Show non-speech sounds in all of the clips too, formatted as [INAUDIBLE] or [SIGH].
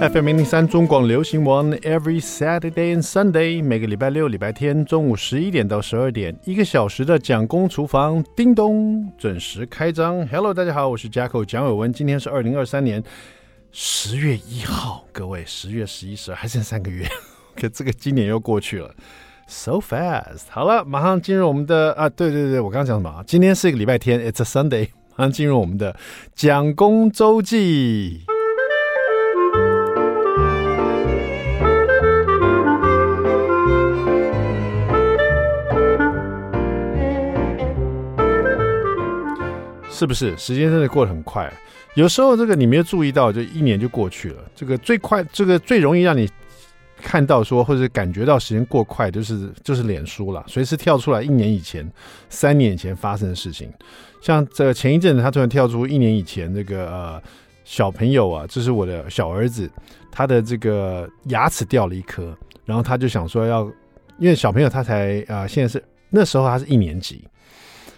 FM 零零三中广流行网，Every Saturday and Sunday，每个礼拜六、礼拜天中午十一点到十二点，一个小时的蒋公厨房，叮咚，准时开张。Hello，大家好，我是 Jacko 蒋伟文，今天是二零二三年十月一号，各位，十月、十一、十二还剩三个月，[LAUGHS] 可这个今年又过去了，so fast。好了，马上进入我们的啊，对对对，我刚刚讲什么？今天是一个礼拜天，It's a Sunday，马上进入我们的蒋公周记。是不是时间真的过得很快？有时候这个你没有注意到，就一年就过去了。这个最快，这个最容易让你看到说或者感觉到时间过快，就是就是脸书了，随时跳出来一年以前、三年以前发生的事情。像这前一阵子，他突然跳出一年以前那个呃小朋友啊，这是我的小儿子，他的这个牙齿掉了一颗，然后他就想说要，因为小朋友他才啊、现在是那时候他是一年级。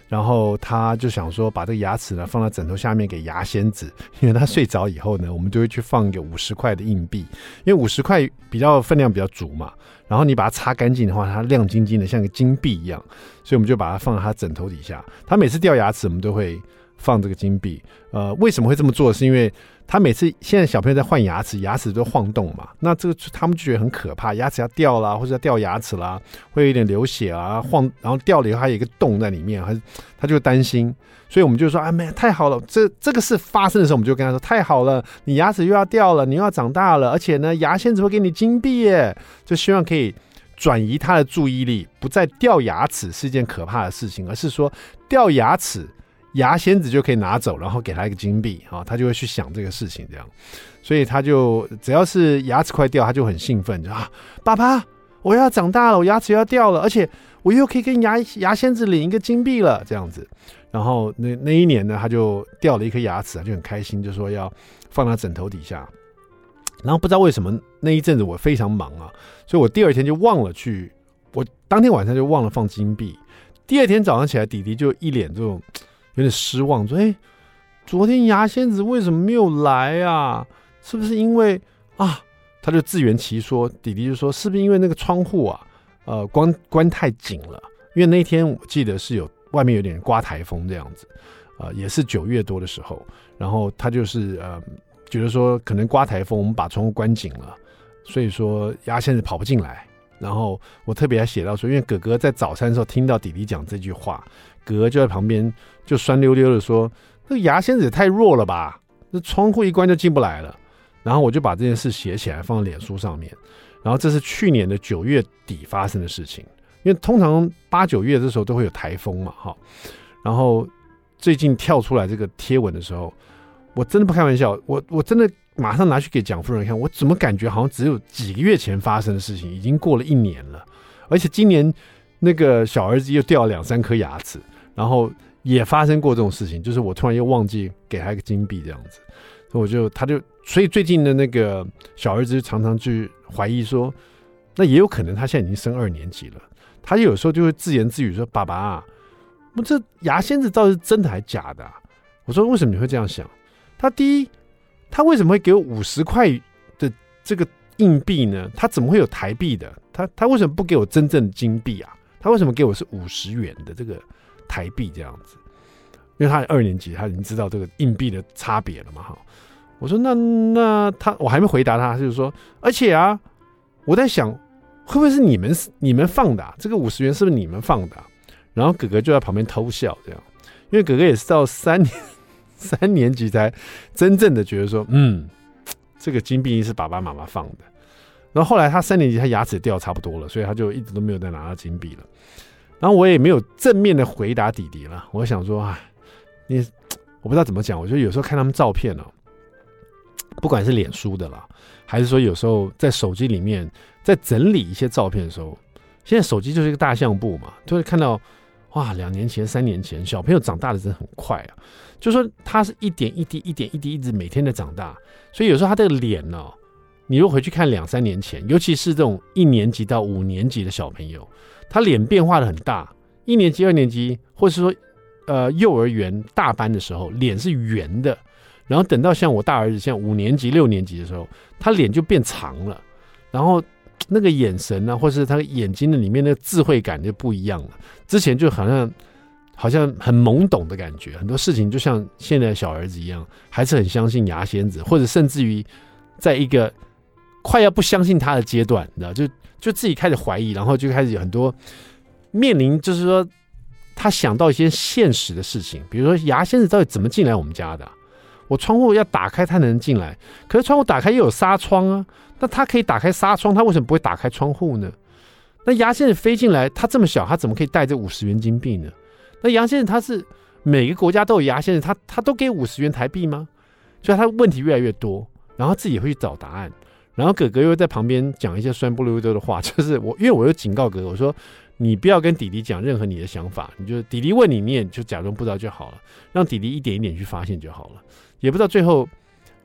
然后他就想说，把这个牙齿呢放在枕头下面给牙仙子，[LAUGHS] 因为他睡着以后呢，我们就会去放一个五十块的硬币，因为五十块比较分量比较足嘛。然后你把它擦干净的话，它亮晶晶的，像个金币一样，所以我们就把它放在他枕头底下。他每次掉牙齿，我们都会放这个金币。呃，为什么会这么做？是因为他每次现在小朋友在换牙齿，牙齿都晃动嘛，那这个他们就觉得很可怕，牙齿要掉啦，或者要掉牙齿啦，会有一点流血啊，晃，然后掉了以后还有一个洞在里面，还他就担心，所以我们就说，哎，没太好了，这这个事发生的时候，我们就跟他说，太好了，你牙齿又要掉了，你又要长大了，而且呢，牙仙子会给你金币耶，就希望可以转移他的注意力，不再掉牙齿是一件可怕的事情，而是说掉牙齿。牙仙子就可以拿走，然后给他一个金币啊，他就会去想这个事情，这样，所以他就只要是牙齿快掉，他就很兴奋，就啊，爸爸，我要长大了，我牙齿要掉了，而且我又可以跟牙牙仙子领一个金币了，这样子。然后那那一年呢，他就掉了一颗牙齿，他就很开心，就说要放他枕头底下。然后不知道为什么那一阵子我非常忙啊，所以我第二天就忘了去，我当天晚上就忘了放金币。第二天早上起来，弟弟就一脸这种。有点失望，说：“哎，昨天牙仙子为什么没有来啊？是不是因为啊？”他就自圆其说，弟弟就说：“是不是因为那个窗户啊，呃，关关太紧了？因为那天我记得是有外面有点刮台风这样子，呃，也是九月多的时候。然后他就是呃，觉得说可能刮台风，我们把窗户关紧了，所以说牙仙子跑不进来。然后我特别还写到说，因为哥哥在早餐的时候听到弟弟讲这句话。”哥就在旁边就酸溜溜的说：“那个牙仙子也太弱了吧？那窗户一关就进不来了。”然后我就把这件事写起来放在脸书上面。然后这是去年的九月底发生的事情，因为通常八九月这时候都会有台风嘛，哈。然后最近跳出来这个贴文的时候，我真的不开玩笑，我我真的马上拿去给蒋夫人看，我怎么感觉好像只有几个月前发生的事情，已经过了一年了，而且今年那个小儿子又掉了两三颗牙齿。然后也发生过这种事情，就是我突然又忘记给他一个金币这样子，所以我就他就所以最近的那个小儿子常常去怀疑说，那也有可能他现在已经升二年级了，他有时候就会自言自语说：“爸爸啊，我这牙仙子到底是真的还是假的啊？”我说：“为什么你会这样想？”他第一，他为什么会给我五十块的这个硬币呢？他怎么会有台币的？他他为什么不给我真正的金币啊？他为什么给我是五十元的这个？台币这样子，因为他二年级，他已经知道这个硬币的差别了嘛。哈，我说那那他，我还没回答他，就是说，而且啊，我在想，会不会是你们你们放的啊？这个五十元是不是你们放的？然后哥哥就在旁边偷笑，这样，因为哥哥也是到三年 [LAUGHS] 三年级才真正的觉得说，嗯，这个金币是爸爸妈妈放的。然后后来他三年级，他牙齿掉差不多了，所以他就一直都没有再拿到金币了。然后我也没有正面的回答弟弟了。我想说，哎，你我不知道怎么讲。我觉得有时候看他们照片呢，不管是脸书的啦，还是说有时候在手机里面在整理一些照片的时候，现在手机就是一个大相簿嘛，就会看到哇，两年前、三年前，小朋友长大的真的很快啊。就说他是一点一滴、一点一滴，一直每天的长大。所以有时候他的脸呢，你如果回去看两三年前，尤其是这种一年级到五年级的小朋友。他脸变化的很大，一年级、二年级，或是说，呃，幼儿园大班的时候，脸是圆的，然后等到像我大儿子像五年级、六年级的时候，他脸就变长了，然后那个眼神呢、啊，或是他眼睛的里面那智慧感就不一样了。之前就好像好像很懵懂的感觉，很多事情就像现在的小儿子一样，还是很相信牙仙子，或者甚至于在一个快要不相信他的阶段，你知道，就就自己开始怀疑，然后就开始有很多面临，就是说他想到一些现实的事情，比如说牙仙子到底怎么进来我们家的、我窗户要打开，他能进来。可是窗户打开又有纱窗啊，那他可以打开纱窗，他为什么不会打开窗户呢？那牙仙子飞进来，他这么小，他怎么可以带这五十元金币呢？那牙仙子它是每个国家都有牙仙子，他他都给五十元台币吗？所以他问题越来越多，然后自己会去找答案，然后哥哥又在旁边讲一些酸不溜丢的话，[LAUGHS] 就是我因为我又警告哥哥，我说你不要跟弟弟讲任何你的想法，你就弟弟问你，你也就假装不知道就好了，让弟弟一点一点去发现就好了。也不知道最后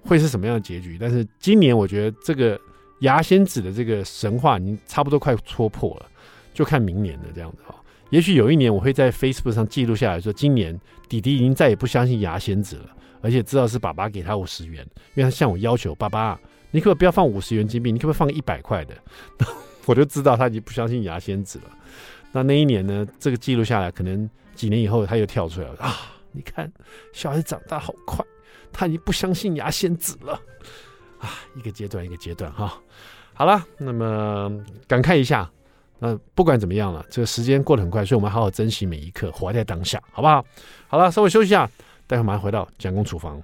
会是什么样的结局，但是今年我觉得这个牙仙子的这个神话已经差不多快戳破了，就看明年了这样子哈。也许有一年我会在 Facebook 上记录下来说，今年弟弟已经再也不相信牙仙子了，而且知道是爸爸给他五十元，因为他向我要求，爸爸，你可不可以不要放五十元金币，你可不可以放一百块的？[LAUGHS] 我就知道他已经不相信牙仙子了。那那一年呢，这个记录下来，可能几年以后他又跳出来了啊！你看，小孩长大好快。他已经不相信牙仙子了啊！一个阶段一个阶段哈。好了，那么感慨一下，那不管怎么样了，这个时间过得很快，所以我们好好珍惜每一刻，活在当下，好不好？好了，稍微休息一下，待会马上回到蒋公厨房。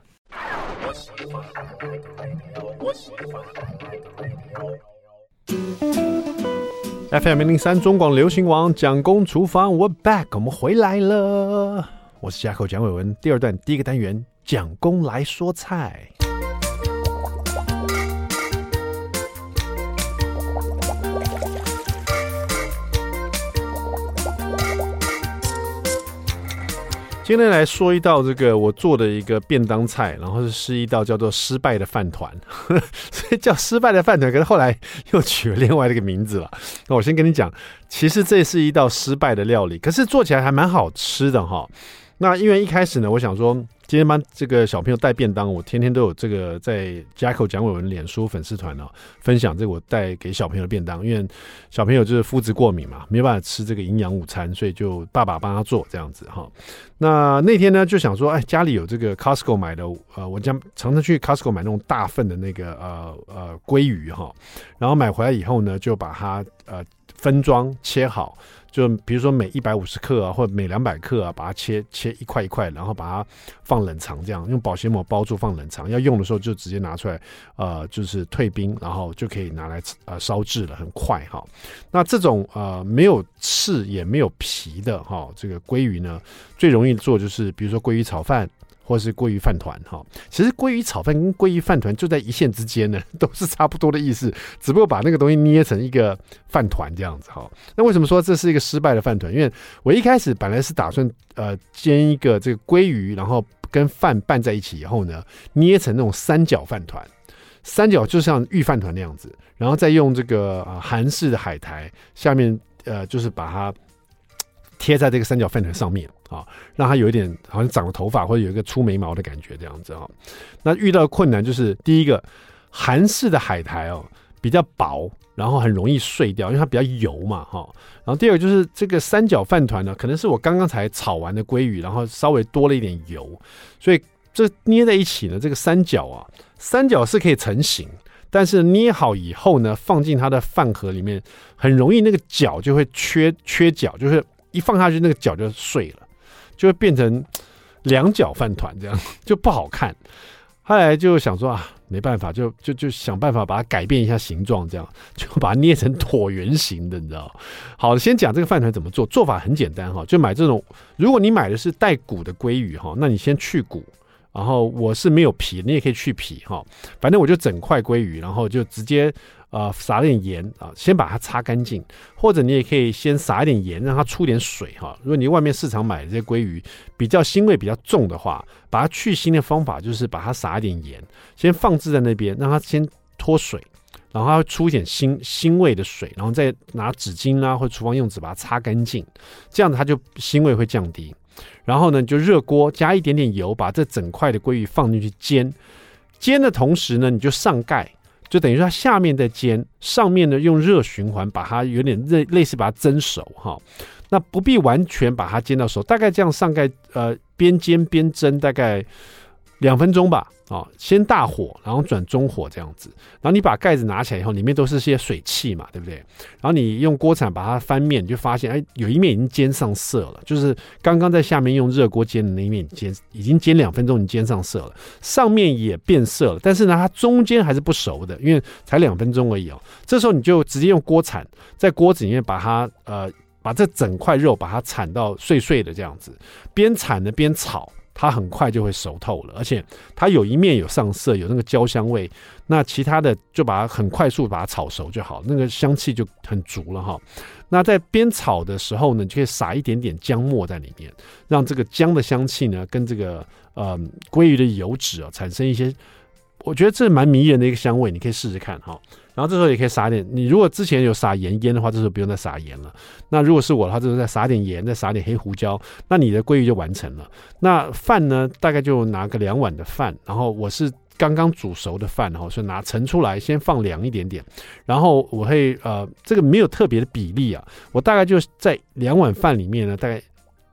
FM 零零三中广流行网蒋公厨房，We're back，我们回来了。我是架构蒋伟文，第二段第一个单元。蒋公来说菜。今天来说一道这个我做的一个便当菜，然后是一道叫做失败的饭团，[LAUGHS] 所以叫失败的饭团。可是后来又取了另外的一个名字了。那我先跟你讲，其实这是一道失败的料理，可是做起来还蛮好吃的哈。那因为一开始呢，我想说今天帮这个小朋友带便当，我天天都有这个在 Jacko 蒋伟文脸书粉丝团哦，分享这个我带给小朋友的便当。因为小朋友就是肤质过敏嘛，没办法吃这个营养午餐，所以就爸爸帮他做这样子哈。那那天呢，就想说，哎，家里有这个 Costco 买的，呃，我将常常去 Costco 买那种大份的那个呃呃鲑鱼哈，然后买回来以后呢，就把它呃分装切好。就比如说每一百五十克啊，或者每两百克啊，把它切切一块一块，然后把它放冷藏，这样用保鲜膜包住放冷藏。要用的时候就直接拿出来，呃，就是退冰，然后就可以拿来呃烧制了，很快哈。那这种呃没有刺也没有皮的哈，这个鲑鱼呢，最容易做就是比如说鲑鱼炒饭。或是鲑鱼饭团哈，其实鲑鱼炒饭跟鲑鱼饭团就在一线之间呢，[LAUGHS] 都是差不多的意思，只不过把那个东西捏成一个饭团这样子哈。那为什么说这是一个失败的饭团？因为我一开始本来是打算呃煎一个这个鲑鱼，然后跟饭拌在一起以后呢，捏成那种三角饭团，三角就像御饭团那样子，然后再用这个啊韩式的海苔下面呃就是把它。贴在这个三角饭团上面啊，让它有一点好像长了头发或者有一个粗眉毛的感觉这样子啊。那遇到困难就是第一个，韩式的海苔哦比较薄，然后很容易碎掉，因为它比较油嘛哈。然后第二个就是这个三角饭团呢，可能是我刚刚才炒完的鲑鱼，然后稍微多了一点油，所以这捏在一起呢，这个三角啊，三角是可以成型，但是捏好以后呢，放进它的饭盒里面，很容易那个角就会缺缺角，就是。一放下去，那个脚就碎了，就会变成两角饭团，这样就不好看。后来就想说啊，没办法，就就就想办法把它改变一下形状，这样就把它捏成椭圆形的，你知道？好，先讲这个饭团怎么做，做法很简单哈，就买这种，如果你买的是带骨的鲑鱼哈，那你先去骨。然后我是没有皮，你也可以去皮哈。反正我就整块鲑鱼，然后就直接呃撒点盐啊，先把它擦干净。或者你也可以先撒一点盐，让它出点水哈。如果你外面市场买的这些鲑鱼比较腥味比较重的话，把它去腥的方法就是把它撒一点盐，先放置在那边，让它先脱水，然后它会出一点腥腥味的水，然后再拿纸巾啊或厨房用纸把它擦干净，这样它就腥味会降低。然后呢，就热锅加一点点油，把这整块的鲑鱼放进去煎。煎的同时呢，你就上盖，就等于说它下面在煎，上面呢用热循环把它有点类类似把它蒸熟哈。那不必完全把它煎到熟，大概这样上盖呃边煎边蒸，大概两分钟吧。啊，先大火，然后转中火这样子，然后你把盖子拿起来以后，里面都是些水汽嘛，对不对？然后你用锅铲把它翻面，你就发现哎，有一面已经煎上色了，就是刚刚在下面用热锅煎的那一面煎，已经煎两分钟，你煎上色了，上面也变色了，但是呢，它中间还是不熟的，因为才两分钟而已哦。这时候你就直接用锅铲在锅子里面把它呃，把这整块肉把它铲到碎碎的这样子，边铲呢边炒。它很快就会熟透了，而且它有一面有上色，有那个焦香味，那其他的就把它很快速把它炒熟就好，那个香气就很足了哈。那在煸炒的时候呢，就可以撒一点点姜末在里面，让这个姜的香气呢跟这个呃鲑鱼的油脂啊产生一些，我觉得这蛮迷人的一个香味，你可以试试看哈。然后这时候也可以撒点，你如果之前有撒盐腌的话，这时候不用再撒盐了。那如果是我的话，这时候再撒点盐，再撒点黑胡椒，那你的鲑鱼就完成了。那饭呢，大概就拿个两碗的饭，然后我是刚刚煮熟的饭，然后所以拿盛出来，先放凉一点点。然后我会呃，这个没有特别的比例啊，我大概就在两碗饭里面呢，大概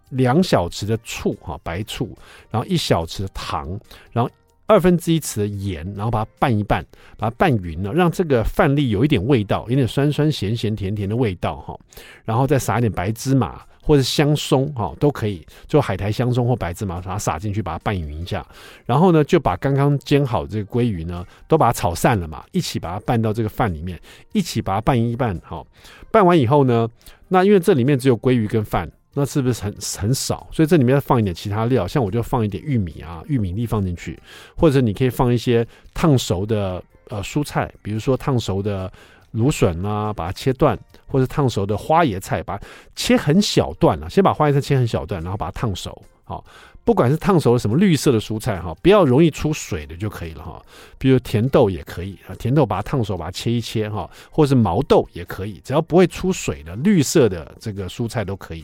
两小匙的醋哈，白醋，然后一小匙的糖，然后。二分之一匙的盐，然后把它拌一拌，把它拌匀了，让这个饭粒有一点味道，有点酸酸咸咸甜甜的味道哈。然后再撒一点白芝麻或者香松哈，都可以，就海苔香松或白芝麻，把它撒进去，把它拌匀一下。然后呢，就把刚刚煎好这个鲑鱼呢，都把它炒散了嘛，一起把它拌到这个饭里面，一起把它拌一拌。好，拌完以后呢，那因为这里面只有鲑鱼跟饭。那是不是很很少？所以这里面要放一点其他料，像我就放一点玉米啊，玉米粒放进去，或者你可以放一些烫熟的呃蔬菜，比如说烫熟的芦笋啊，把它切断，或者烫熟的花椰菜，把切很小段啊，先把花椰菜切很小段，然后把它烫熟，好。不管是烫熟的什么绿色的蔬菜哈，不要容易出水的就可以了哈。比如甜豆也可以啊，甜豆把它烫熟，把它切一切哈，或是毛豆也可以，只要不会出水的绿色的这个蔬菜都可以。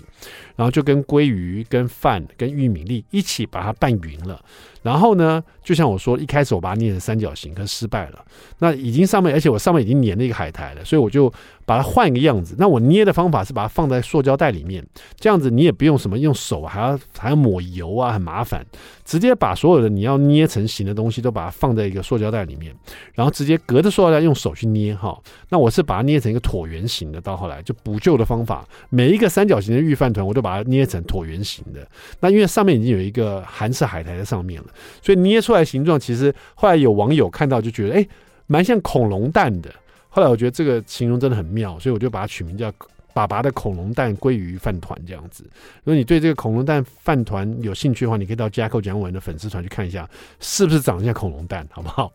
然后就跟鲑鱼、跟饭、跟玉米粒一起把它拌匀了。然后呢，就像我说，一开始我把它捏成三角形，可失败了。那已经上面，而且我上面已经粘了一个海苔了，所以我就把它换一个样子。那我捏的方法是把它放在塑胶袋里面，这样子你也不用什么用手还要还要抹油啊，很麻烦。直接把所有的你要捏成型的东西都把它放在一个塑胶袋里面，然后直接隔着塑料袋用手去捏哈。那我是把它捏成一个椭圆形的，到后来就补救的方法，每一个三角形的御饭团我都把它捏成椭圆形的。那因为上面已经有一个韩式海苔在上面了，所以捏出来形状其实后来有网友看到就觉得哎，蛮像恐龙蛋的。后来我觉得这个形容真的很妙，所以我就把它取名叫。爸爸的恐龙蛋鲑鱼饭团这样子，如果你对这个恐龙蛋饭团有兴趣的话，你可以到 Jacko 讲文的粉丝团去看一下，是不是长得像恐龙蛋，好不好？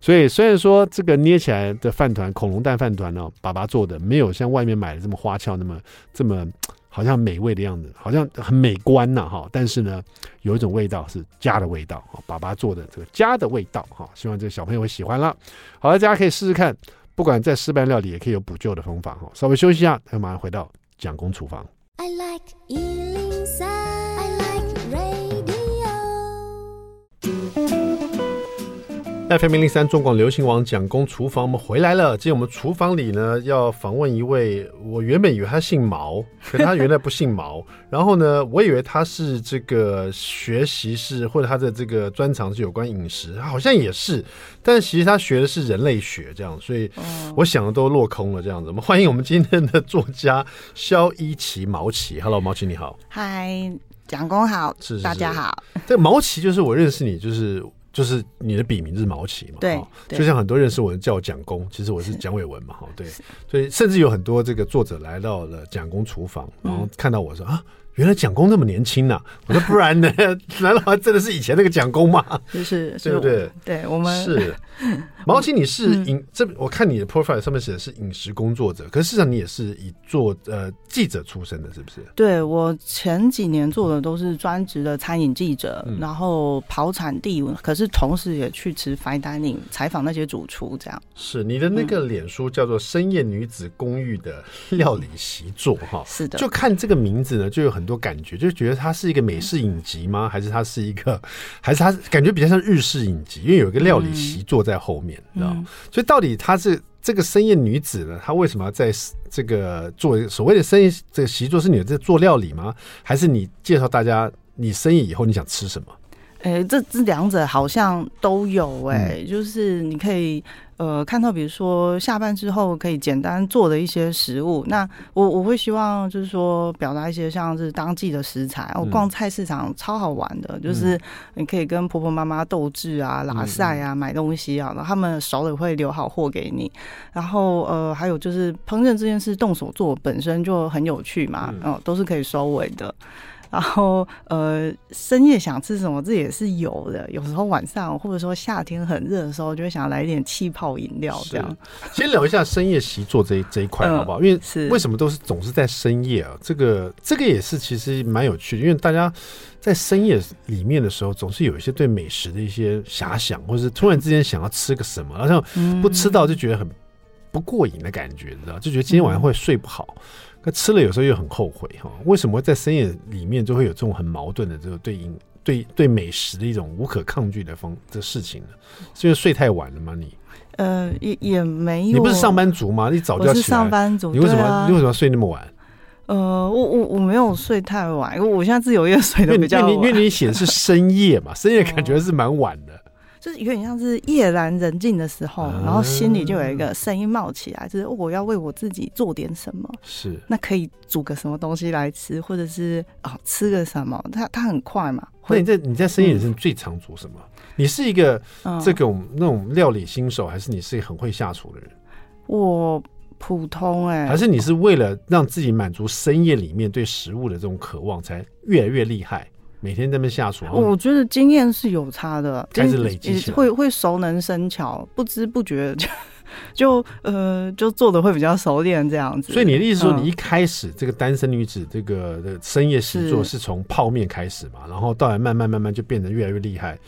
所以虽然说这个捏起来的饭团恐龙蛋饭团呢，爸爸做的没有像外面买的这么花俏，那么这么好像美味的样子，好像很美观呐哈。但是呢，有一种味道是家的味道哈，爸爸做的这个家的味道哈，希望这个小朋友会喜欢了。好了，大家可以试试看。不管在失败料理，也可以有补救的方法哈。稍微休息一下，再马上回到蒋公厨房。I like FM 零零三中广流行网蒋公厨房，我们回来了。今天我们厨房里呢，要访问一位，我原本以为他姓毛，可他原来不姓毛。然后呢，我以为他是这个学习是或者他的这个专长是有关饮食，他好像也是，但其实他学的是人类学，这样，所以我想的都落空了，这样子。我们欢迎我们今天的作家肖一奇毛奇，Hello，毛奇你好，嗨，蒋公好，大家好。这个毛奇就是我认识你，就是。就是你的笔名是毛奇嘛？对，就像很多认识我的叫我蒋公，其实我是蒋伟文嘛，哈，对，所以甚至有很多这个作者来到了蒋公厨房，然后看到我说啊。原来蒋公那么年轻呐、啊！[LAUGHS] 我说不然呢？[LAUGHS] 难道他真的是以前那个蒋公吗？就是，[LAUGHS] 对不对？对，我们是毛奇，你是饮、嗯、这我看你的 profile 上面写的是饮食工作者，可是事实上你也是以做呃记者出身的，是不是？对，我前几年做的都是专职的餐饮记者，嗯、然后跑产地，可是同时也去吃 fine dining 采访那些主厨，这样。是你的那个脸书叫做“深夜女子公寓”的料理习作哈、嗯，是的，就看这个名字呢，就有很。多感觉，就觉得它是一个美式影集吗？还是它是一个，还是它感觉比较像日式影集？因为有一个料理席坐在后面，你、嗯、知道？所以到底它是这个深夜女子呢？她为什么要在这个做所谓的深夜这个席座？是你在做料理吗？还是你介绍大家你深夜以后你想吃什么？哎、欸，这这两者好像都有哎、欸嗯，就是你可以呃看到，比如说下班之后可以简单做的一些食物。那我我会希望就是说表达一些像是当季的食材。我、嗯、逛菜市场超好玩的，就是你可以跟婆婆妈妈斗智啊、拉赛啊、买东西啊，然后他们手里会留好货给你。然后呃还有就是烹饪这件事动手做本身就很有趣嘛，嗯，呃、都是可以收尾的。然后，呃，深夜想吃什么，这也是有的。有时候晚上，或者说夏天很热的时候，就会想要来一点气泡饮料这样。[LAUGHS] 先聊一下深夜习作这一这一块好不好？因为是为什么都是总是在深夜啊？这个这个也是其实蛮有趣的，因为大家在深夜里面的时候，总是有一些对美食的一些遐想，或者是突然之间想要吃个什么，好像不吃到就觉得很不过瘾的感觉，你知道？就觉得今天晚上会睡不好。那吃了有时候又很后悔哈，为什么在深夜里面就会有这种很矛盾的这个对应对对美食的一种无可抗拒的方这事情呢？是因为睡太晚了吗？你呃也也没有，你不是上班族吗？你早就要起来，我是上班族，你为什么、啊、你为什么睡那么晚？呃，我我我没有睡太晚，因为我现在自由业 [LAUGHS] 睡的比较晚，因为你 [LAUGHS] 写的是深夜嘛，深夜感觉是蛮晚的。就是有点像是夜阑人静的时候，然后心里就有一个声音冒起来，就是我要为我自己做点什么。是，那可以煮个什么东西来吃，或者是哦吃个什么？它它很快嘛。那你在你在深夜是最常煮什么？嗯、你是一个这种那种料理新手，还是你是一个很会下厨的人？我普通哎、欸，还是你是为了让自己满足深夜里面对食物的这种渴望，才越来越厉害？每天在那边下厨，我觉得经验是有差的，开始累积，会会熟能生巧，不知不觉就 [LAUGHS] 就呃就做的会比较熟练这样子。所以你的意思说，你一开始这个单身女子这个的深夜习作是从泡面开始嘛，然后到来慢慢慢慢就变得越来越厉害，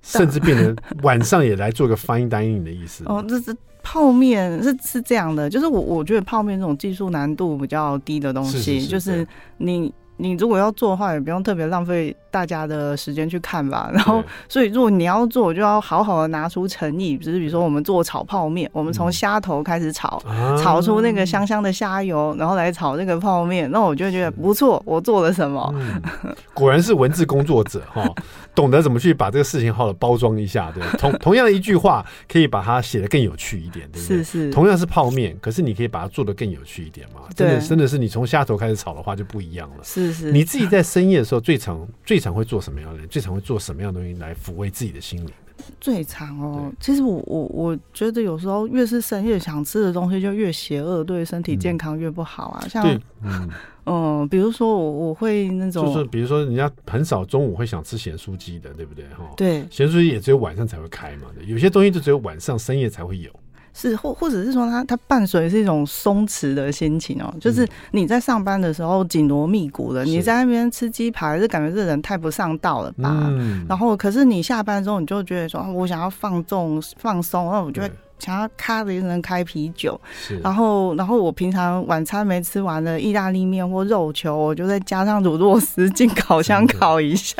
甚至变成 [LAUGHS] 晚上也来做个 fine dining 的意思。哦，这是泡面是是这样的，就是我我觉得泡面这种技术难度比较低的东西，是是是就是你。你如果要做的话，也不用特别浪费大家的时间去看吧。[LAUGHS] 然后，所以如果你要做，就要好好的拿出诚意。就是比如说，我们做炒泡面，我们从虾头开始炒，嗯，炒出那个香香的虾油，然后来炒那个泡面。那我就觉得不错，我做了什么？嗯、果然是文字工作者哈，[LAUGHS] 懂得怎么去把这个事情好的包装一下。对，同同样的一句话，可以把它写的更有趣一点，对不对？是是。同样是泡面，可是你可以把它做的更有趣一点嘛？真的，真的是你从虾头开始炒的话，就不一样了。是。你自己在深夜的时候最常最常会做什么样的人？最常会做什么样的东西来抚慰自己的心灵？最常哦，其实我我我觉得有时候越是深夜想吃的东西就越邪恶，对身体健康越不好啊。像 [LAUGHS] 嗯嗯，比如说我我会那种，就是比如说人家很少中午会想吃咸酥鸡的，对不对？哈，对，咸酥鸡也只有晚上才会开嘛。有些东西就只有晚上深夜才会有。是或或者是说它它伴随是一种松弛的心情哦，就是你在上班的时候紧锣密鼓的，你在那边吃鸡排，就感觉这人太不上道了吧？嗯。然后可是你下班之后，你就觉得说，我想要放纵放松，那我就会。想要咔的一声开啤酒，然后然后我平常晚餐没吃完的意大利面或肉球，我就再加上乳酪丝进烤箱烤一下。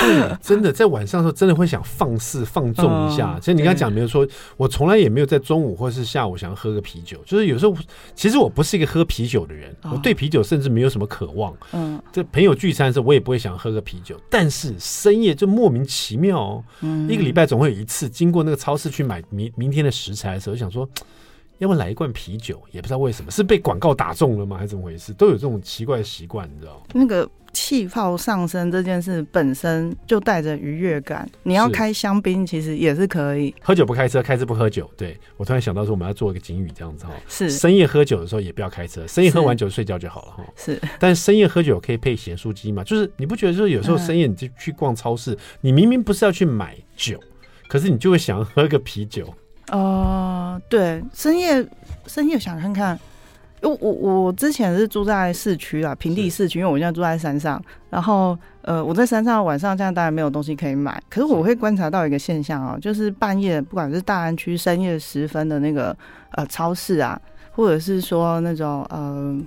对，真的在晚上的时候，真的会想放肆放纵一下。其实你刚才讲没有说，我从来也没有在中午或是下午想要喝个啤酒。就是有时候，其实我不是一个喝啤酒的人，我对啤酒甚至没有什么渴望。嗯，这朋友聚餐的时候，我也不会想喝个啤酒。但是深夜就莫名其妙哦，一个礼拜总会有一次经过那个超市去买明明天的食材。来的时候想说，要不来一罐啤酒，也不知道为什么，是被广告打中了吗，还是怎么回事？都有这种奇怪的习惯，你知道？那个气泡上升这件事本身就带着愉悦感。你要开香槟，其实也是可以。喝酒不开车，开车不喝酒。对，我突然想到说，我们要做一个警语，这样子哈。是深夜喝酒的时候也不要开车，深夜喝完酒睡觉就好了哈。是，[LAUGHS] 但是深夜喝酒可以配咸酥鸡嘛？就是你不觉得，就是有时候深夜你就去逛超市，你明明不是要去买酒，可是你就会想要喝个啤酒。哦、呃，对，深夜深夜想看看，我我我之前是住在市区啊，平地市区，因为我现在住在山上。然后呃，我在山上晚上这样当然没有东西可以买，可是我会观察到一个现象啊，就是半夜不管是大安区深夜时分的那个呃超市啊，或者是说那种呃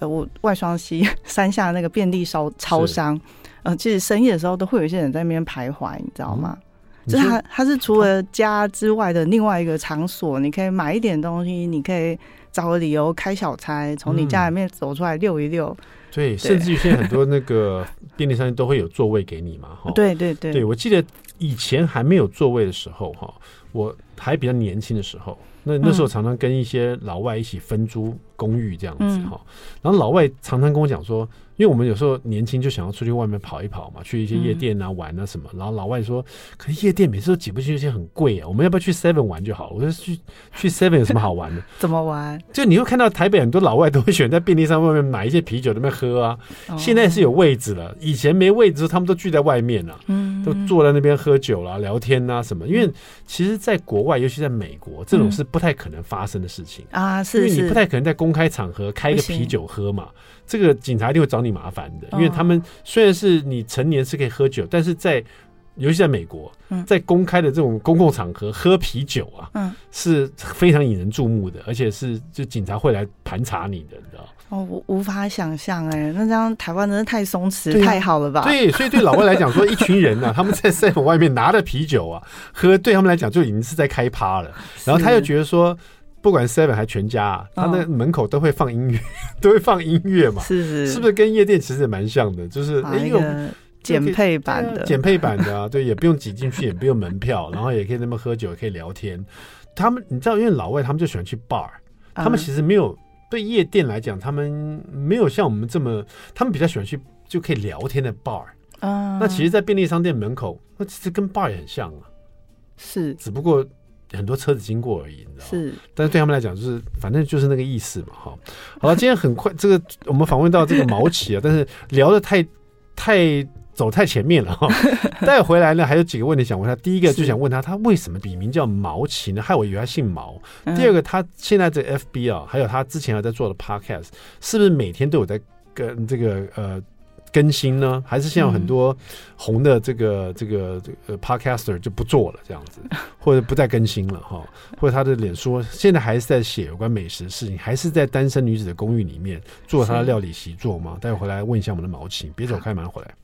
呃，我外双溪 [LAUGHS] 山下那个便利超超商，呃，其实深夜的时候都会有一些人在那边徘徊，你知道吗？嗯就是它，它是除了家之外的另外一个场所，你可以买一点东西，你可以找个理由开小差，从你家里面走出来溜一溜。嗯、对，对，甚至于现在很多那个便利商店都会有座位给你嘛，哈。对对对。对，我记得以前还没有座位的时候，哈，我还比较年轻的时候，那那时候常常跟一些老外一起分租公寓这样子，哈、嗯。然后老外常常跟我讲说。因为我们有时候年轻就想要出去外面跑一跑嘛，去一些夜店啊、嗯、玩啊什么。然后老外说：“可是夜店每次都挤不进去，些很贵啊，我们要不要去 Seven 玩就好了？”我说：“ [LAUGHS] 去去 Seven 有什么好玩的？[LAUGHS] 怎么玩？就你会看到台北很多老外都会选在便利商店外面买一些啤酒，在那边喝啊。哦、现在是有位置了，以前没位置，他们都聚在外面啊，嗯，都坐在那边喝酒啦、聊天啊什么。因为其实，在国外，尤其在美国，这种是不太可能发生的事情、嗯、啊，是，是，因为你不太可能在公开场合开一个啤酒喝嘛。”这个警察一定会找你麻烦的，因为他们虽然是你成年是可以喝酒，但是在尤其在美国，在公开的这种公共场合喝啤酒啊，嗯，是非常引人注目的，而且是就警察会来盘查你的，你知道？哦，我无法想象哎，那这样台湾真的太松弛，太好了吧？对，所以对老外来讲，说一群人呢，[LAUGHS] 他们在 seven 外面拿着啤酒啊喝，对他们来讲就已经是在开趴了，然后他又觉得说。不管 Seven 还全家啊，他那门口都会放音乐，哦、[LAUGHS] 都会放音乐嘛，是是，是不是跟夜店其实也蛮像的？就是一个减配版的，减配版的啊，[LAUGHS] 对，也不用挤进去，也不用门票，[LAUGHS] 然后也可以那么喝酒，也可以聊天。他们你知道，因为老外他们就喜欢去 bar，他们其实没有对夜店来讲，他们没有像我们这么，他们比较喜欢去就可以聊天的 bar。嗯，那其实，在便利商店门口，那其实跟 bar 也很像啊，是，只不过。很多车子经过而已，你知道吗？是，但是对他们来讲，就是反正就是那个意思嘛，哈。好了，今天很快，这个我们访问到这个毛奇啊，但是聊的太太走太前面了哈。[LAUGHS] 带回来呢，还有几个问题想问他。第一个就想问他，他为什么笔名叫毛奇呢？害我以为他姓毛。第二个，他现在这 FB 啊，还有他之前还在做的 Podcast，是不是每天都有在跟这个呃？更新呢，还是现在很多红的这个、嗯、这个这个 podcaster 就不做了这样子，[LAUGHS] 或者不再更新了哈，或者他的脸书现在还是在写有关美食的事情，还是在单身女子的公寓里面做他的料理习作吗？待会回来问一下我们的毛奇，别走开，马上回来。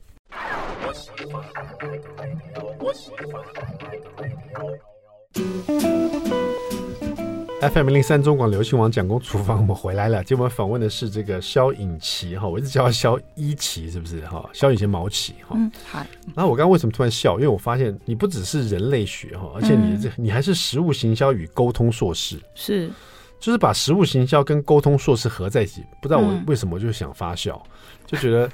FM 零三中广流行网蒋公厨房，我们回来了。今天我们访问的是这个萧颖琪哈，我一直叫他萧一琪，是不是哈？萧颖琪毛奇哈。嗯，好。然后我刚刚为什么突然笑？因为我发现你不只是人类学哈，而且你这你还是食物行销与沟通硕士，是，就是把食物行销跟沟通硕士合在一起。不知道我为什么我就想发笑，就觉得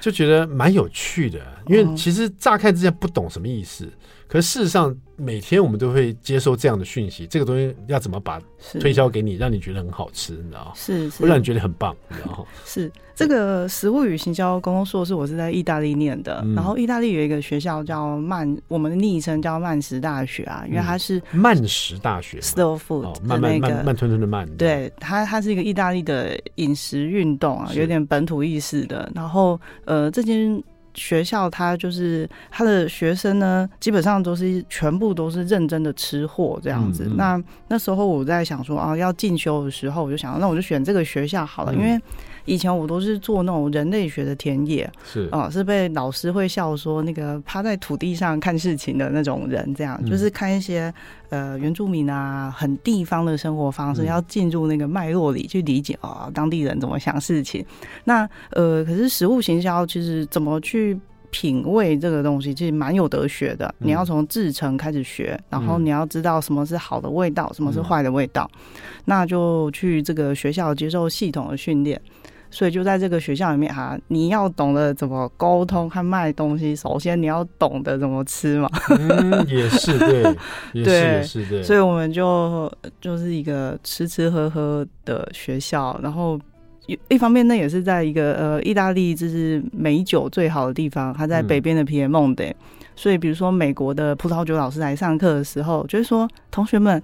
就觉得蛮有趣的，因为其实乍看之下不懂什么意思。可是事实上，每天我们都会接受这样的讯息，这个东西要怎么把推销给你，让你觉得很好吃，你知道吗？是，是，会让你觉得很棒，你知道吗？[LAUGHS] 是这个食物与行销公共硕士，我是在意大利念的。嗯、然后意大利有一个学校叫曼，我们的昵称叫曼食大学啊，因为它是曼食大学 （slow food） 慢慢慢慢吞吞的慢。对，它它是一个意大利的饮食运动啊，有点本土意识的。然后呃，这间。学校他就是他的学生呢，基本上都是全部都是认真的吃货这样子。嗯嗯，那那时候我在想说啊，要进修的时候，我就想，那我就选这个学校好了，嗯、因为。以前我都是做那种人类学的田野，是啊、呃，是被老师会笑说那个趴在土地上看事情的那种人，这样、嗯、就是看一些呃原住民啊很地方的生活方式，嗯、要进入那个脉络里去理解啊、呃、当地人怎么想事情。那呃，可是食物行销其实怎么去品味这个东西，其实蛮有得学的。嗯、你要从制程开始学，然后你要知道什么是好的味道，嗯、什么是坏的味道，那就去这个学校接受系统的训练。所以就在这个学校里面哈、啊，你要懂得怎么沟通和卖东西，首先你要懂得怎么吃嘛。[LAUGHS] 嗯，也是 [LAUGHS] 对，也是对也是对。所以我们就就是一个吃吃喝喝的学校，然后一一方面那也是在一个呃意大利就是美酒最好的地方，它在北边的皮耶蒙特。所以比如说美国的葡萄酒老师来上课的时候，就是说同学们。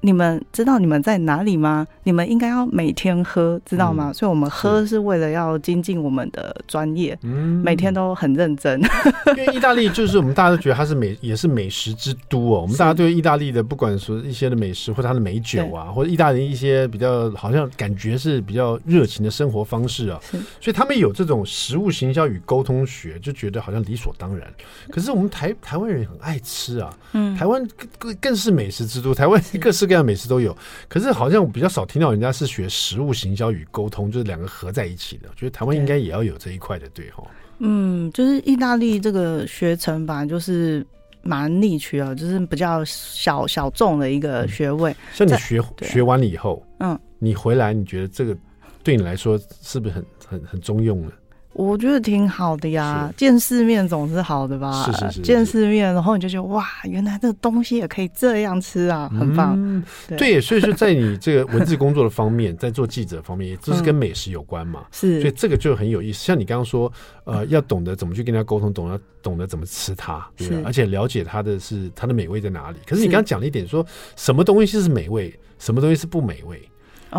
你们知道你们在哪里吗？你们应该要每天喝，知道吗？嗯、所以我们喝是为了要精进我们的专业，嗯，每天都很认真。[LAUGHS] 因为意大利就是我们大家都觉得它是美，也是美食之都哦。我们大家对意大利的不管说一些的美食或者它的美酒啊，或者意大利一些比较好像感觉是比较热情的生活方式啊，所以他们有这种食物行销与沟通学，就觉得好像理所当然。可是我们台台湾人很爱吃啊，嗯，台湾更更是美食之都，台湾各式各样的美食都有。可是好像我比较少听到人家是学食物行销与沟通，就是两个合在一起的。我觉得台湾应该也要有这一块的，对哈。嗯，就是意大利这个学程吧，就是蛮 niche 啊，就是比较小小众的一个学位。嗯、像你学学完了以后，嗯，你回来你觉得这个对你来说是不是很很很中用呢？我觉得挺好的呀，见世面总是好的吧？是是是，是，见世面，然后你就觉得哇，原来这个东西也可以这样吃啊，很棒。嗯、对，对，所以说在你这个文字工作的方面，在做记者方面，也就是跟美食有关嘛。[LAUGHS] 是、嗯，所以这个就很有意思。像你刚刚说，呃，要懂得怎么去跟人家沟通，懂得懂得怎么吃它，对吧？而且了解它的是它的美味在哪里。可是你刚刚讲了一点说，说什么东西是美味，什么东西是不美味。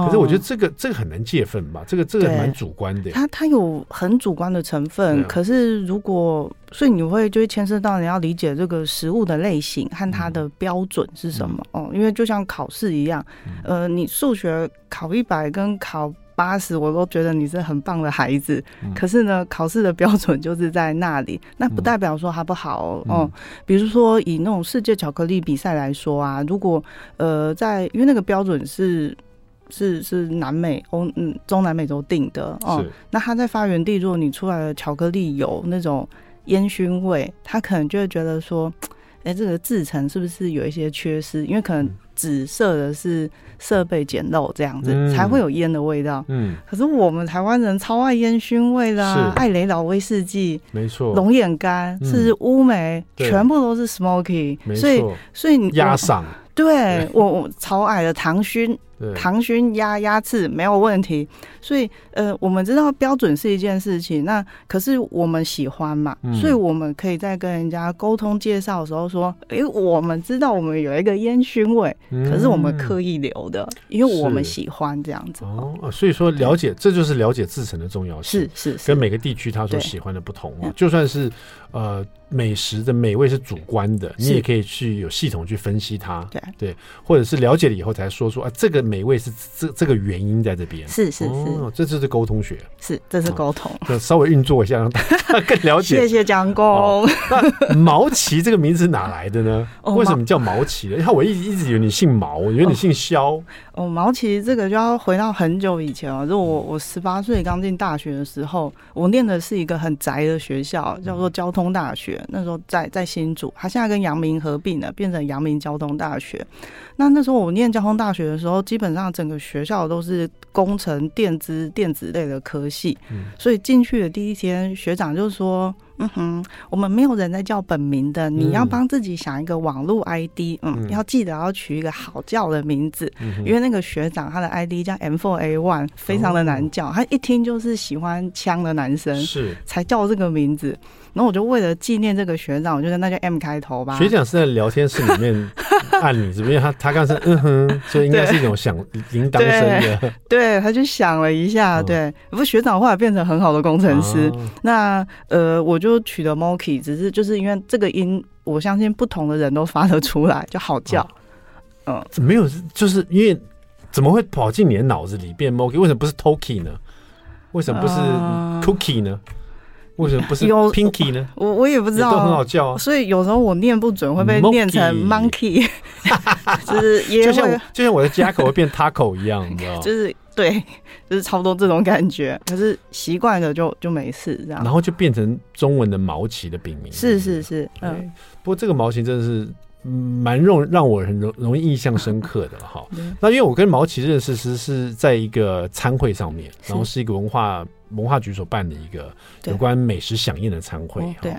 可是我觉得这个这个很难界分吧，这个这个蛮主观的。它它有很主观的成分，可是如果所以你会就会牵涉到你要理解这个食物的类型和它的标准是什么哦，因为就像考试一样，呃，你数学考一百跟考八十，我都觉得你是很棒的孩子。可是呢，考试的标准就是在那里，那不代表说他不好哦。比如说以那种世界巧克力比赛来说啊，如果呃在因为那个标准是。是是南美欧嗯中南美洲定的哦，那它在发源地，如果你出来的巧克力有那种烟熏味，他可能就会觉得说，[TSK] 哎、欸，这个制成是不是有一些缺失？因为可能紫色的是设备简陋这样子，嗯、才会有烟的味道。嗯，可是我们台湾人超爱烟熏味啦，艾雷老威士忌，没错，龙眼干，甚至乌梅，全部都是 smoky，所以所以你压嗓。对我我超矮的糖熏，糖熏鸭鸭翅没有问题，所以呃，我们知道标准是一件事情，那可是我们喜欢嘛，嗯、所以我们可以在跟人家沟通介绍的时候说，哎、欸，我们知道我们有一个烟熏味，嗯、可是我们刻意留的，因为我们喜欢这样子。哦，所以说了解这就是了解制程的重要性，是是，是。跟每个地区他所喜欢的不同啊，就算是呃。美食的美味是主观的，你也可以去有系统去分析它，对对，或者是了解了以后才说出啊，这个美味是这这个原因在这边，是是是，这就是沟通学，是这是沟通，就稍微运作一下，让大 [LAUGHS] 家更了解。谢谢蒋公。那毛奇这个名字哪来的呢？为什么叫毛奇呢？因为我一直一直以为你姓毛，我以为你姓萧。哦，毛奇这个就要回到很久以前了，就我我十八岁刚进大学的时候，我念的是一个很宅的学校，叫做交通大学。那时候在在新竹，他现在跟阳明合并了，变成阳明交通大学。那那时候我念交通大学的时候，基本上整个学校都是工程、电资、电子类的科系。所以进去的第一天，学长就说：“嗯哼，我们没有人在叫本名的，你要帮自己想一个网络 ID，嗯，要记得要取一个好叫的名字，因为那个学长他的 ID 叫 M4A1，非常的难叫，他一听就是喜欢枪的男生，是。才叫这个名字。”然后我就为了纪念这个学长，我就跟那叫 M 开头吧。学长是在聊天室里面 [LAUGHS] 按你，是不是？因为他他刚才嗯哼，所以应该是一种响铃铛声的。对，对，他就想了一下。对，不过学长后来变成很好的工程师。哦、那呃，我就取了 Moki，只是就是因为这个音，我相信不同的人都发得出来，就好叫。哦、嗯，没有，就是因为怎么会跑进你的脑子里变 Moki？为什么不是 Toki 呢？为什么不是 Cookie 呢？呃为什么 [LAUGHS] 不是 Pinky 呢？我我也不知道，都很好叫啊。所以有时候我念不准，会被念成 Monkey，[LAUGHS] 就是 [LAUGHS] 也就像就像我的家口会变 Taco 一样，你知道就是对，就是差不多这种感觉。可是习惯了就就没事这样。然后就变成中文的毛奇的笔名。是是是，嗯。不过这个毛奇真的是蛮容让我很容容易印象深刻的哈。那因为我跟毛奇认识是是在一个餐会上面，然后是一个文化。文化局所办的一个有关美食响应的餐会，对，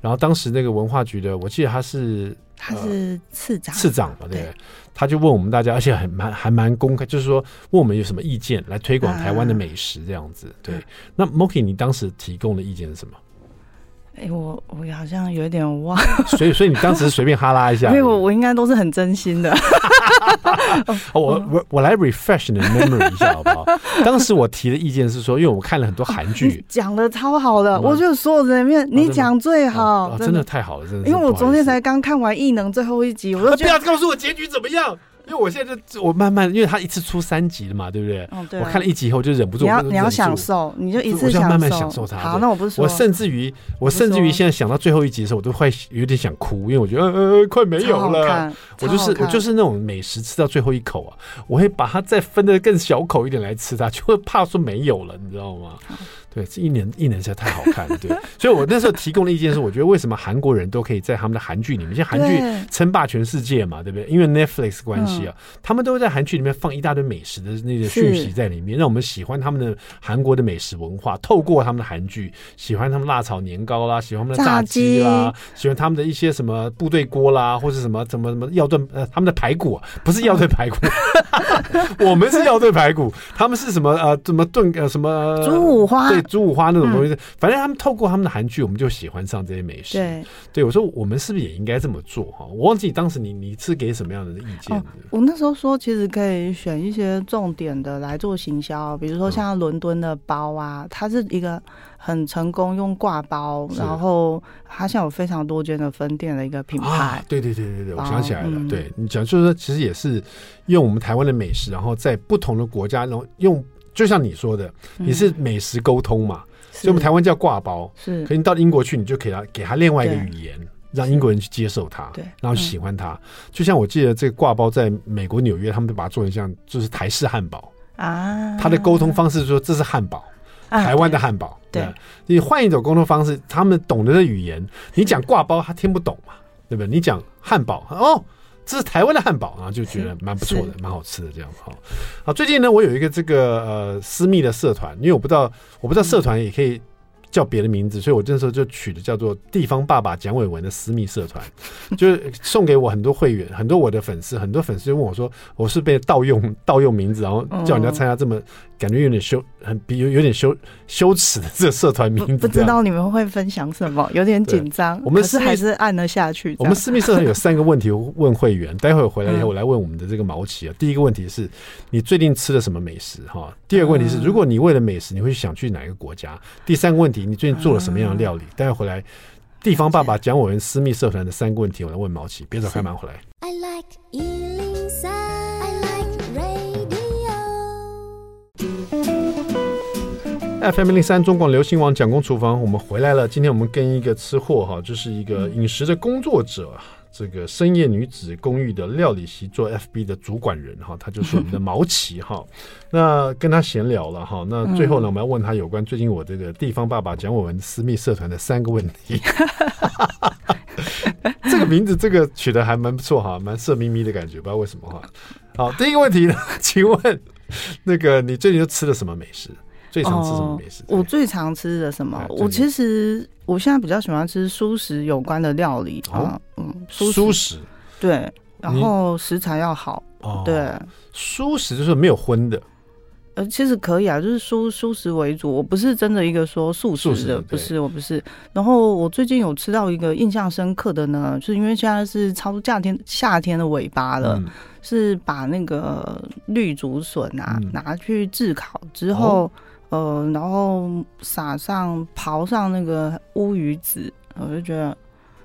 然后当时那个文化局的，我记得他是他是次长，次长嘛，对，他就问我们大家，而且很蛮还蛮公开，就是说问我们有什么意见来推广台湾的美食这样子。对，那 Moki，你当时提供的意见是什么？哎，我我好像有点忘，[LAUGHS] 所以所以你当时随便哈拉一下，因为我我应该都是很真心的。[LAUGHS] 我我我来 refresh 你的 memory 一下好不好？[LAUGHS] 当时我提的意见是说，因为我看了很多韩剧，讲的超好的，我觉得所有人里面你讲最好，真的太好了，真的。因为我昨天才刚看完《异能》最后一集，我都不要告诉我结局怎么样。因为我现在就我慢慢，因为他一次出三集了嘛，对不对？嗯，对。我看了一集以后就忍不住，你要你要享受，你就一次慢慢享受它。好，那我不是说，我甚至于我甚至于现在想到最后一集的时候，我都快有点想哭，因为我觉得呃快没有了。我就是我就是那种美食吃到最后一口啊，我会把它再分的更小口一点来吃它，就会怕说没有了，你知道吗？对，这一年一年实在太好看了，对，所以我那时候提供的意见是，我觉得为什么韩国人都可以在他们的韩剧里面，像韩剧称霸全世界嘛，对不对？因为 Netflix 关系啊，嗯、他们都会在韩剧里面放一大堆美食的那个讯息在里面，让我们喜欢他们的韩国的美食文化。透过他们的韩剧，喜欢他们辣炒年糕啦，喜欢他们的炸鸡啦，喜欢他们的一些什么部队锅啦，或者什么什么什么药炖呃他们的排骨，啊，不是药炖排骨，[LAUGHS] 我们是药炖排骨，他们是什么呃怎么炖呃什么猪五花对。猪五花那种东西，嗯、反正他们透过他们的韩剧，我们就喜欢上这些美食。对，对我说，我们是不是也应该这么做哈？我忘记当时你你是给什么样的意见？哦，我那时候说，其实可以选一些重点的来做行销，比如说像伦敦的包啊，它是一个很成功用挂包，然后它现在有非常多间的分店的一个品牌。啊、对对对对对，我想起来了，嗯、对你讲就是说，其实也是用我们台湾的美食，然后在不同的国家，然后用。就像你说的，你是美食沟通嘛？嗯、所以我们台湾叫挂包，是。可你到英国去，你就给他给他另外一个语言，让英国人去接受它，对，然后喜欢它。嗯、就像我记得这个挂包在美国纽约，他们都把它做成像就是台式汉堡啊。他的沟通方式说这是汉堡，啊、台湾的汉堡。对，对你换一种沟通方式，他们懂得的语言，你讲挂包他听不懂嘛？对不对？你讲汉堡哦。这是台湾的汉堡啊，就觉得蛮不错的，蛮好吃的这样哈。好，最近呢，我有一个这个呃私密的社团，因为我不知道，我不知道社团也可以叫别的名字，所以我这时候就取的叫做“地方爸爸蒋伟文”的私密社团，[LAUGHS] 就是送给我很多会员，很多我的粉丝，很多粉丝就问我说，我是被盗用盗用名字，然后叫人家参加这么。感觉有点羞，很比有有点羞羞耻的这个社团名字不，不知道你们会分享什么，有点紧张。我们是还是按了下去。我们私密社团有三个问题问会员，[LAUGHS] 待会儿回来以后我来问我们的这个毛奇啊。嗯、第一个问题是你最近吃了什么美食哈？第二个问题是如果你为了美食，你会想去哪一个国家？第三个问题，你最近做了什么样的料理？待会儿回来，地方爸爸讲我们私密社团的三个问题，我来问毛奇，别走开，马上回来。I like FM 零三中广流行网蒋公厨房，我们回来了。今天我们跟一个吃货哈，就是一个饮食的工作者，这个深夜女子公寓的料理席做 FB 的主管人哈，他就是我们的毛奇哈。[LAUGHS] 那跟他闲聊了哈，那最后呢，我们要问他有关最近我这个地方爸爸讲我们私密社团的三个问题。[LAUGHS] [LAUGHS] 这个名字这个取得还蛮不错哈，蛮色眯眯的感觉，不知道为什么哈。好，第一个问题呢，请问那个你最近都吃了什么美食？最常吃什么美食？我最常吃的什么？我其实我现在比较喜欢吃素食有关的料理啊，嗯，蔬食。对，然后食材要好，对，蔬食就是没有荤的，呃，其实可以啊，就是蔬蔬食为主，我不是真的一个说素食的，不是，我不是。然后我最近有吃到一个印象深刻的呢，就是因为现在是超夏天夏天的尾巴了，是把那个绿竹笋啊拿去炙烤之后。呃，然后撒上刨上那个乌鱼子，我就觉得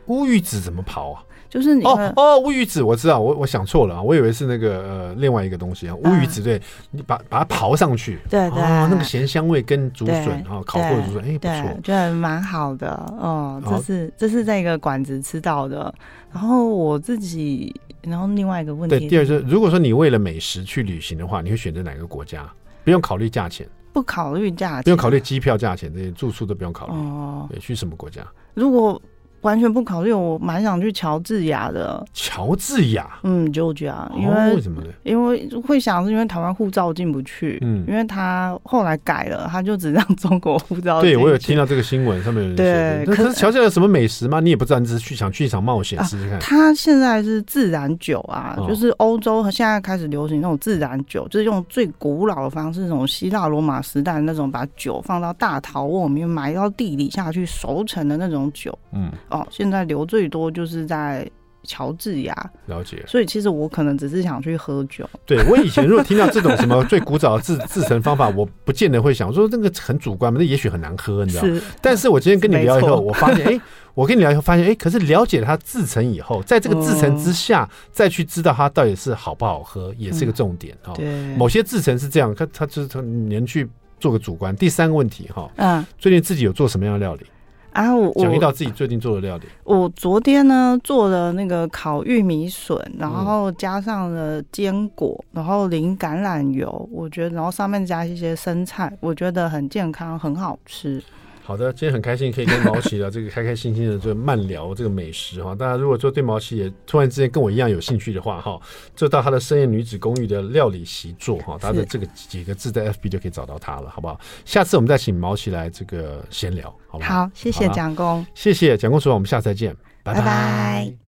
乌鱼子怎么刨啊？就是你哦哦，乌鱼子我知道，我我想错了，我以为是那个呃另外一个东西啊，乌鱼子对，你把把它刨上去，对对，那个咸香味跟竹笋然后烤过的竹笋，哎不错，觉得蛮好的哦。这是这是在一个馆子吃到的，然后我自己，然后另外一个问题，对，第二是如果说你为了美食去旅行的话，你会选择哪个国家？不用考虑价钱。不考虑价钱，不用考虑机票价钱，这些住宿都不用考虑。哦，对，去什么国家？如果。完全不考虑，我蛮想去乔治亚的。乔治亚，嗯，就这样，因为、哦、为什么呢？因为会想是因为台湾护照进不去，嗯，因为他后来改了，他就只让中国护照进。对，我有听到这个新闻，上面有人对。可是乔治亚有什么美食吗？你也不知道，你只是去想去一场冒险试试看。他现在是自然酒啊，哦、就是欧洲和现在开始流行那种自然酒，就是用最古老的方式，那种希腊罗马时代的那种，把酒放到大陶瓮里面埋到地底下去熟成的那种酒。嗯，哦，现在留。最多就是在乔治亚。了解。所以其实我可能只是想去喝酒。对，我以前如果听到这种什么最古早的制制成方法，我不见得会想说那个很主观嘛，那也许很难喝，你知道吗？是。但是我今天跟你聊以后，我发现，哎、欸，我跟你聊以后发现，哎、欸，可是了解它制成以后，在这个制成之下、嗯，再去知道它到底是好不好喝，也是个重点哈、嗯。对。某些制成是这样，它它就是它，你去做个主观。第三个问题哈，嗯，最近自己有做什么样的料理？啊，我讲一到自己最近做的料理。我昨天呢做了那个烤玉米笋，然后加上了坚果，然后淋橄榄油，我觉得，然后上面加一些生菜，我觉得很健康，很好吃。好的，今天很开心可以跟毛奇聊这个开开心心的这个慢聊这个美食哈。大家如果说对毛奇也突然之间跟我一样有兴趣的话哈，就到他的深夜女子公寓的料理习作哈，他的这个几个字在 FB 就可以找到他了，好不好？下次我们再请毛奇来这个闲聊，好不好？好，谢谢蒋工，谢谢蒋工厨房，我们下次再见，拜拜。拜拜。